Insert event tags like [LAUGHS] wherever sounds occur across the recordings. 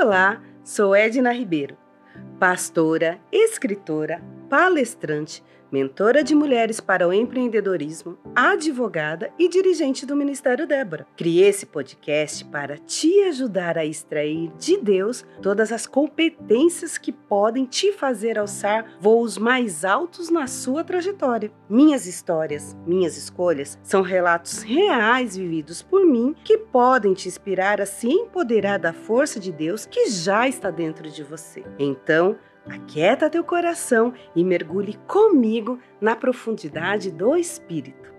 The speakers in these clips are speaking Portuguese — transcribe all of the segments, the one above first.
Olá, sou Edna Ribeiro, pastora, escritora, palestrante mentora de mulheres para o empreendedorismo, advogada e dirigente do Ministério Débora. Criei esse podcast para te ajudar a extrair de Deus todas as competências que podem te fazer alçar voos mais altos na sua trajetória. Minhas histórias, minhas escolhas são relatos reais vividos por mim que podem te inspirar a se empoderar da força de Deus que já está dentro de você. Então, Aquieta teu coração e mergulhe comigo na profundidade do Espírito.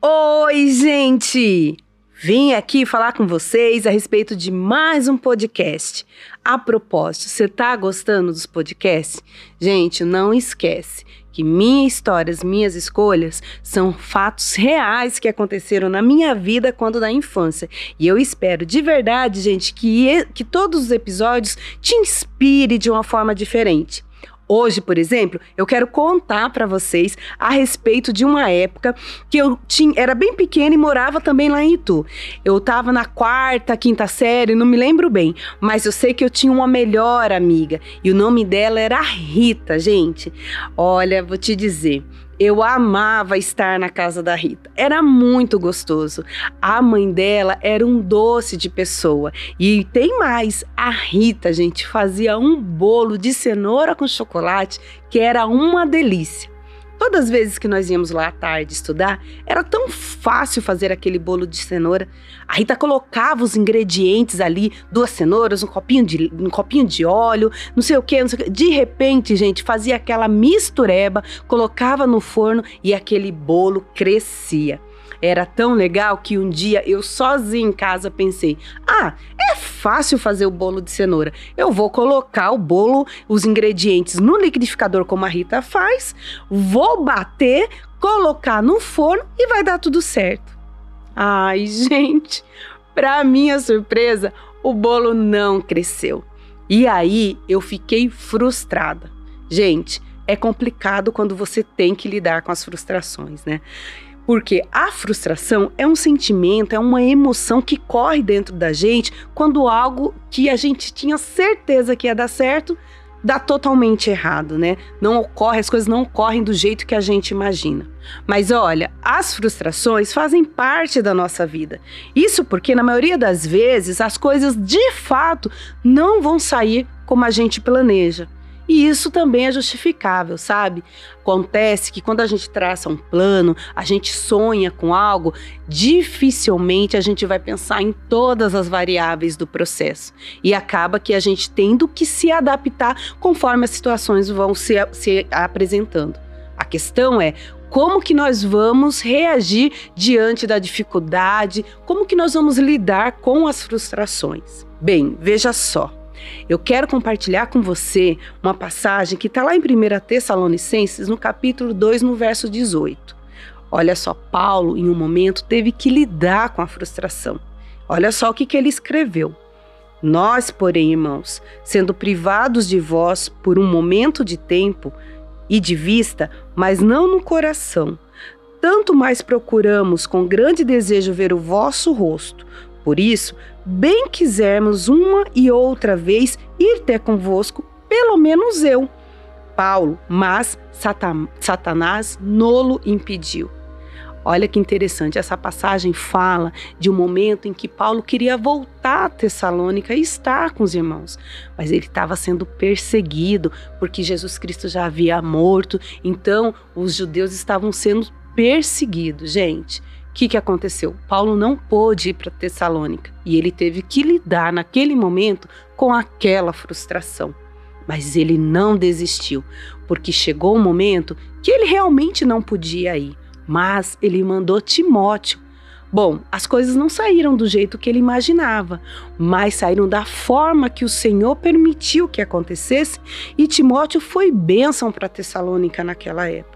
Oi, gente! Vim aqui falar com vocês a respeito de mais um podcast. A propósito, você está gostando dos podcasts? Gente, não esquece que minhas histórias, minhas escolhas são fatos reais que aconteceram na minha vida quando na infância. E eu espero de verdade, gente, que, que todos os episódios te inspire de uma forma diferente. Hoje, por exemplo, eu quero contar para vocês a respeito de uma época que eu tinha, era bem pequena e morava também lá em Itu. Eu estava na quarta, quinta série, não me lembro bem, mas eu sei que eu tinha uma melhor amiga e o nome dela era Rita, gente. Olha, vou te dizer, eu amava estar na casa da Rita. Era muito gostoso. A mãe dela era um doce de pessoa. E tem mais, a Rita, gente, fazia um bolo de cenoura com chocolate que era uma delícia. Todas as vezes que nós íamos lá à tarde estudar, era tão fácil fazer aquele bolo de cenoura. A Rita colocava os ingredientes ali, duas cenouras, um copinho de, um copinho de óleo, não sei o que, não sei o que. De repente, gente, fazia aquela mistureba, colocava no forno e aquele bolo crescia. Era tão legal que um dia eu sozinha em casa pensei: ah, é fácil fazer o bolo de cenoura. Eu vou colocar o bolo, os ingredientes no liquidificador como a Rita faz, vou bater, colocar no forno e vai dar tudo certo. Ai, gente, para minha surpresa, o bolo não cresceu. E aí eu fiquei frustrada. Gente, é complicado quando você tem que lidar com as frustrações, né? Porque a frustração é um sentimento, é uma emoção que corre dentro da gente quando algo que a gente tinha certeza que ia dar certo dá totalmente errado, né? Não ocorre, as coisas não ocorrem do jeito que a gente imagina. Mas olha, as frustrações fazem parte da nossa vida. Isso porque na maioria das vezes as coisas de fato não vão sair como a gente planeja. E isso também é justificável, sabe? Acontece que quando a gente traça um plano, a gente sonha com algo, dificilmente a gente vai pensar em todas as variáveis do processo. E acaba que a gente tendo que se adaptar conforme as situações vão se, se apresentando. A questão é como que nós vamos reagir diante da dificuldade, como que nós vamos lidar com as frustrações. Bem, veja só. Eu quero compartilhar com você uma passagem que está lá em 1 Tessalonicenses, no capítulo 2, no verso 18. Olha só, Paulo, em um momento, teve que lidar com a frustração. Olha só o que, que ele escreveu. Nós, porém, irmãos, sendo privados de vós por um momento de tempo e de vista, mas não no coração, tanto mais procuramos com grande desejo ver o vosso rosto. Por isso, bem quisermos uma e outra vez ir ter convosco, pelo menos eu, Paulo, mas Satanás nolo impediu. Olha que interessante, essa passagem fala de um momento em que Paulo queria voltar a Tessalônica e estar com os irmãos, mas ele estava sendo perseguido porque Jesus Cristo já havia morto, então os judeus estavam sendo perseguidos, gente que, que aconteceu? Paulo não pôde ir para Tessalônica e ele teve que lidar naquele momento com aquela frustração. Mas ele não desistiu, porque chegou o um momento que ele realmente não podia ir, mas ele mandou Timóteo. Bom, as coisas não saíram do jeito que ele imaginava, mas saíram da forma que o Senhor permitiu que acontecesse, e Timóteo foi bênção para Tessalônica naquela época.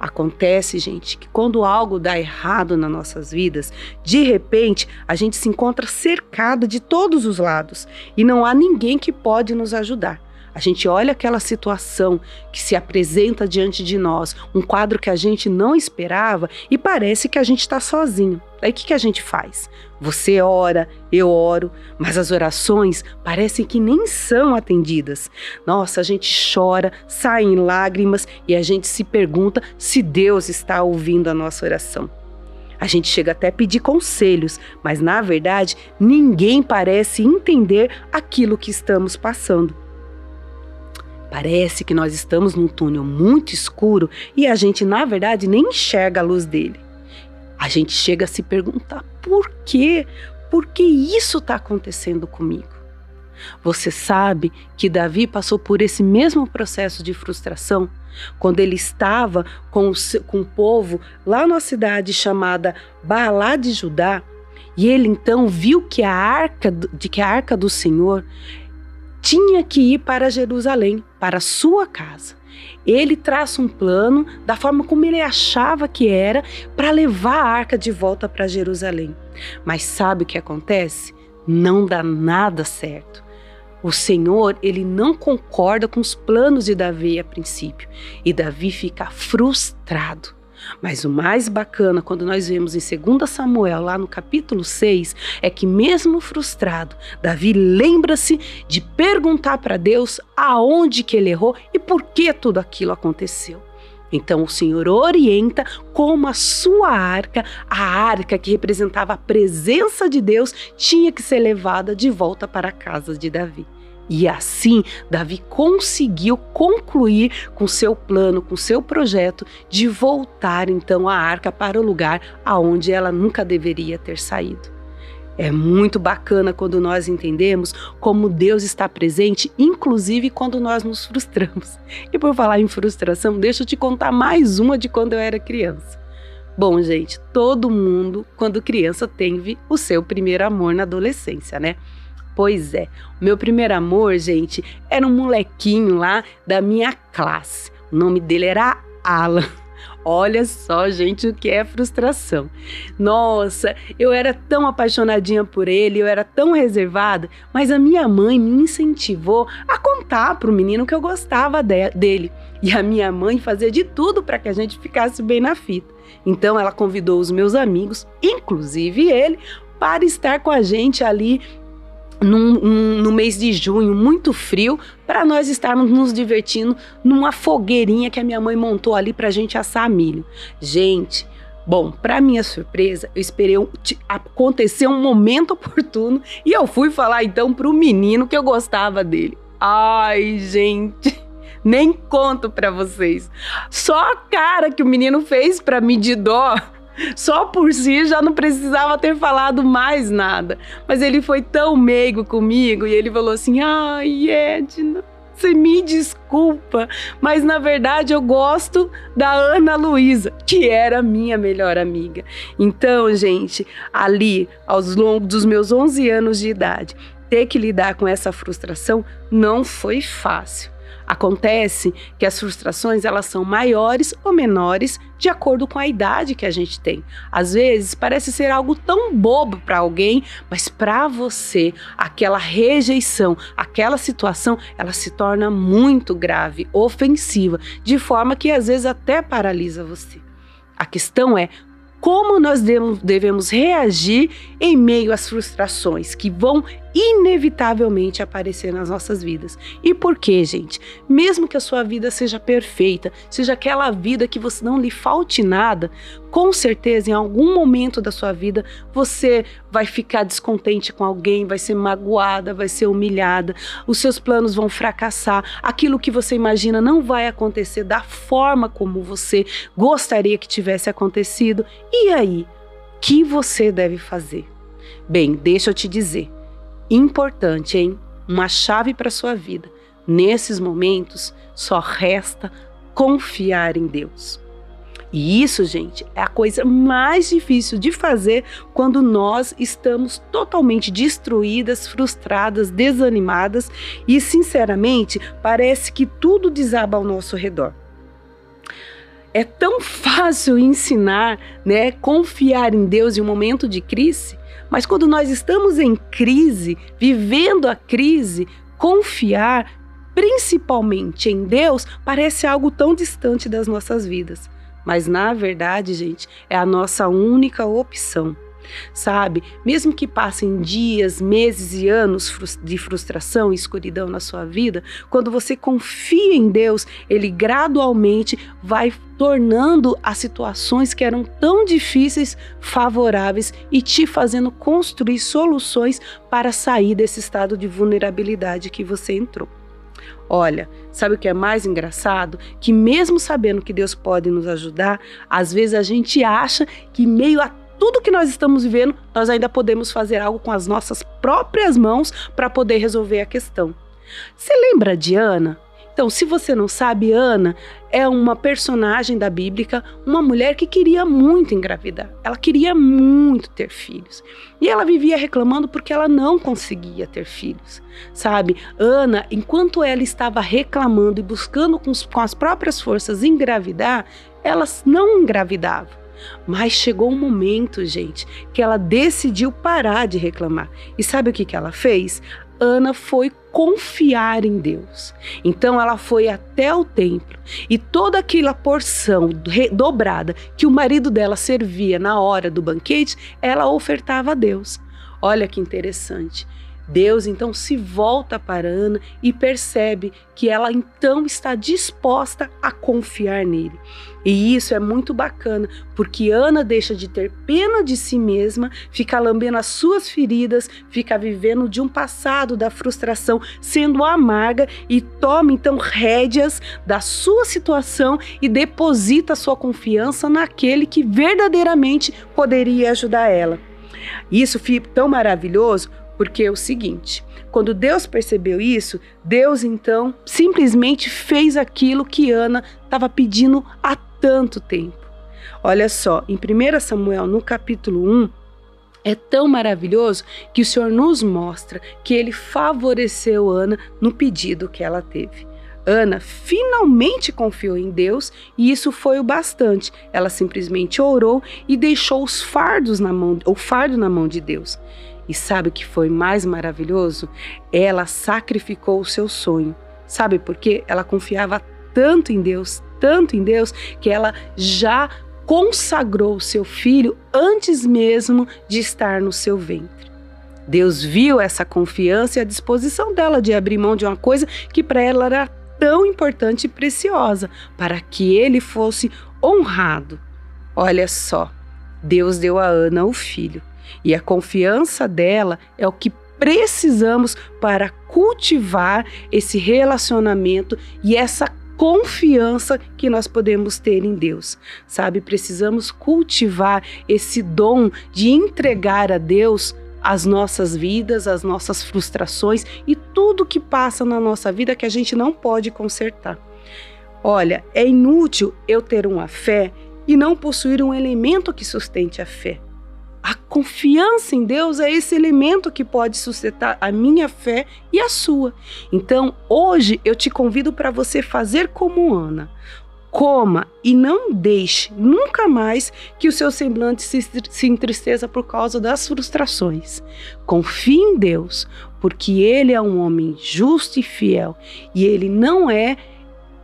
Acontece, gente, que quando algo dá errado nas nossas vidas, de repente a gente se encontra cercado de todos os lados e não há ninguém que pode nos ajudar. A gente olha aquela situação que se apresenta diante de nós, um quadro que a gente não esperava e parece que a gente está sozinho. Aí o que, que a gente faz? Você ora, eu oro, mas as orações parecem que nem são atendidas. Nossa, a gente chora, sai em lágrimas e a gente se pergunta se Deus está ouvindo a nossa oração. A gente chega até a pedir conselhos, mas na verdade ninguém parece entender aquilo que estamos passando. Parece que nós estamos num túnel muito escuro e a gente, na verdade, nem enxerga a luz dele. A gente chega a se perguntar por quê? Por que isso está acontecendo comigo? Você sabe que Davi passou por esse mesmo processo de frustração quando ele estava com o, com o povo lá numa cidade chamada Baalá de Judá, e ele então viu que a arca de que a arca do Senhor tinha que ir para Jerusalém, para sua casa. Ele traça um plano da forma como ele achava que era para levar a arca de volta para Jerusalém. Mas sabe o que acontece? Não dá nada certo. O Senhor, ele não concorda com os planos de Davi a princípio, e Davi fica frustrado. Mas o mais bacana quando nós vemos em 2 Samuel, lá no capítulo 6, é que, mesmo frustrado, Davi lembra-se de perguntar para Deus aonde que ele errou e por que tudo aquilo aconteceu. Então o Senhor orienta como a sua arca, a arca que representava a presença de Deus, tinha que ser levada de volta para a casa de Davi. E assim, Davi conseguiu concluir com seu plano, com seu projeto de voltar então a arca para o lugar aonde ela nunca deveria ter saído. É muito bacana quando nós entendemos como Deus está presente, inclusive quando nós nos frustramos. E por falar em frustração, deixa eu te contar mais uma de quando eu era criança. Bom, gente, todo mundo, quando criança, teve o seu primeiro amor na adolescência, né? Pois é, o meu primeiro amor, gente, era um molequinho lá da minha classe. O nome dele era Alan. [LAUGHS] Olha só, gente, o que é frustração. Nossa, eu era tão apaixonadinha por ele, eu era tão reservada, mas a minha mãe me incentivou a contar para o menino que eu gostava de dele. E a minha mãe fazia de tudo para que a gente ficasse bem na fita. Então ela convidou os meus amigos, inclusive ele, para estar com a gente ali num, num, no mês de junho, muito frio, para nós estarmos nos divertindo numa fogueirinha que a minha mãe montou ali para a gente assar milho. Gente, bom, para minha surpresa, eu esperei um, acontecer um momento oportuno e eu fui falar então pro menino que eu gostava dele. Ai, gente, [LAUGHS] nem conto para vocês. Só a cara que o menino fez para mim de dó só por si já não precisava ter falado mais nada. Mas ele foi tão meigo comigo e ele falou assim: ai, Edna, você me desculpa, mas na verdade eu gosto da Ana Luísa, que era minha melhor amiga. Então, gente, ali, aos longos dos meus 11 anos de idade, ter que lidar com essa frustração não foi fácil. Acontece que as frustrações elas são maiores ou menores de acordo com a idade que a gente tem. Às vezes parece ser algo tão bobo para alguém, mas para você aquela rejeição, aquela situação, ela se torna muito grave, ofensiva, de forma que às vezes até paralisa você. A questão é como nós devemos reagir em meio às frustrações que vão inevitavelmente aparecer nas nossas vidas. E por quê, gente? Mesmo que a sua vida seja perfeita, seja aquela vida que você não lhe falte nada, com certeza em algum momento da sua vida você vai ficar descontente com alguém, vai ser magoada, vai ser humilhada, os seus planos vão fracassar, aquilo que você imagina não vai acontecer da forma como você gostaria que tivesse acontecido. E aí, o que você deve fazer? Bem, deixa eu te dizer importante, hein? Uma chave para sua vida. Nesses momentos, só resta confiar em Deus. E isso, gente, é a coisa mais difícil de fazer quando nós estamos totalmente destruídas, frustradas, desanimadas e, sinceramente, parece que tudo desaba ao nosso redor. É tão [LAUGHS] fácil ensinar, né, confiar em Deus em um momento de crise, mas quando nós estamos em crise, vivendo a crise, confiar, principalmente em Deus, parece algo tão distante das nossas vidas. Mas na verdade, gente, é a nossa única opção sabe? Mesmo que passem dias, meses e anos de frustração e escuridão na sua vida, quando você confia em Deus, Ele gradualmente vai tornando as situações que eram tão difíceis favoráveis e te fazendo construir soluções para sair desse estado de vulnerabilidade que você entrou. Olha, sabe o que é mais engraçado? Que mesmo sabendo que Deus pode nos ajudar, às vezes a gente acha que meio a tudo que nós estamos vivendo, nós ainda podemos fazer algo com as nossas próprias mãos para poder resolver a questão. Você lembra de Ana? Então, se você não sabe, Ana é uma personagem da Bíblia, uma mulher que queria muito engravidar. Ela queria muito ter filhos. E ela vivia reclamando porque ela não conseguia ter filhos. Sabe? Ana, enquanto ela estava reclamando e buscando com, com as próprias forças engravidar, elas não engravidavam. Mas chegou um momento, gente, que ela decidiu parar de reclamar. E sabe o que, que ela fez? Ana foi confiar em Deus. Então ela foi até o templo e toda aquela porção dobrada que o marido dela servia na hora do banquete, ela ofertava a Deus. Olha que interessante. Deus então se volta para Ana e percebe que ela então está disposta a confiar nele. E isso é muito bacana, porque Ana deixa de ter pena de si mesma, fica lambendo as suas feridas, fica vivendo de um passado da frustração, sendo amarga e toma então rédeas da sua situação e deposita sua confiança naquele que verdadeiramente poderia ajudar ela. Isso fica tão maravilhoso porque é o seguinte: quando Deus percebeu isso, Deus então simplesmente fez aquilo que Ana estava pedindo há tanto tempo. Olha só, em 1 Samuel, no capítulo 1, é tão maravilhoso que o Senhor nos mostra que ele favoreceu Ana no pedido que ela teve. Ana finalmente confiou em Deus e isso foi o bastante. Ela simplesmente orou e deixou os fardos na mão, o fardo na mão de Deus. E sabe o que foi mais maravilhoso? Ela sacrificou o seu sonho. Sabe por quê? Ela confiava tanto em Deus, tanto em Deus, que ela já consagrou o seu filho antes mesmo de estar no seu ventre. Deus viu essa confiança e a disposição dela de abrir mão de uma coisa que para ela era tão importante e preciosa, para que ele fosse honrado. Olha só, Deus deu a Ana o filho. E a confiança dela é o que precisamos para cultivar esse relacionamento e essa confiança que nós podemos ter em Deus. Sabe, precisamos cultivar esse dom de entregar a Deus as nossas vidas, as nossas frustrações e tudo que passa na nossa vida que a gente não pode consertar. Olha, é inútil eu ter uma fé e não possuir um elemento que sustente a fé. A confiança em Deus é esse elemento que pode sustentar a minha fé e a sua. Então, hoje eu te convido para você fazer como Ana. Coma e não deixe nunca mais que o seu semblante se, se entristeça por causa das frustrações. Confie em Deus, porque Ele é um homem justo e fiel e Ele não é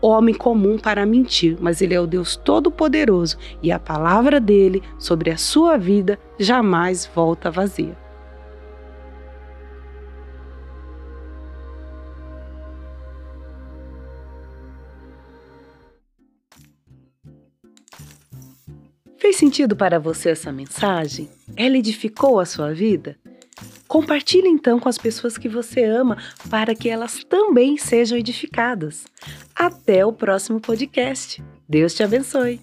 homem comum para mentir, mas ele é o Deus Todo-Poderoso e a palavra dele sobre a sua vida jamais volta vazia. Fez sentido para você essa mensagem? Ela edificou a sua vida? Compartilhe então com as pessoas que você ama para que elas também sejam edificadas. Até o próximo podcast. Deus te abençoe.